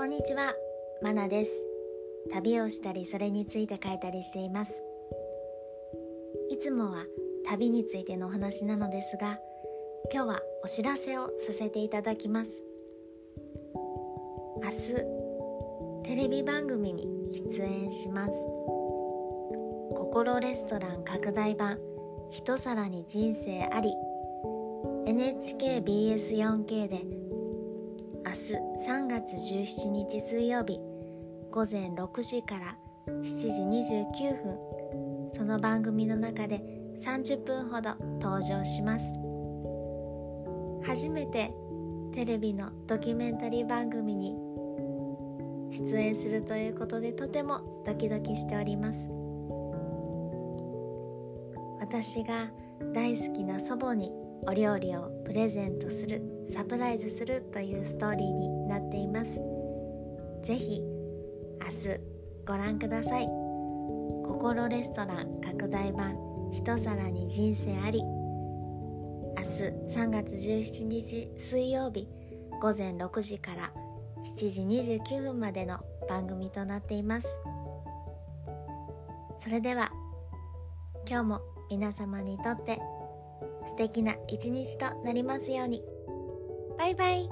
こんにちは、まなです。旅をしたりそれについて書いたりしています。いつもは旅についてのお話なのですが今日はお知らせをさせていただきます。明日テレビ番組に出演します。心レストラン拡大版一皿に人生あり。NHKBS4K で明日3月17日水曜日。午前6時から7時29分。その番組の中で30分ほど登場します。初めてテレビのドキュメンタリー番組に出演するということでとてもドキドキしております。私が大好きな祖母にお料理をプレゼントする。サプライズするというストーリーになっています。ぜひ明日ご覧ください。心レストラン拡大版一皿に人生あり。明日3月17日水曜日午前6時から7時29分までの番組となっています。それでは今日も皆様にとって素敵な一日となりますように。バイバイ。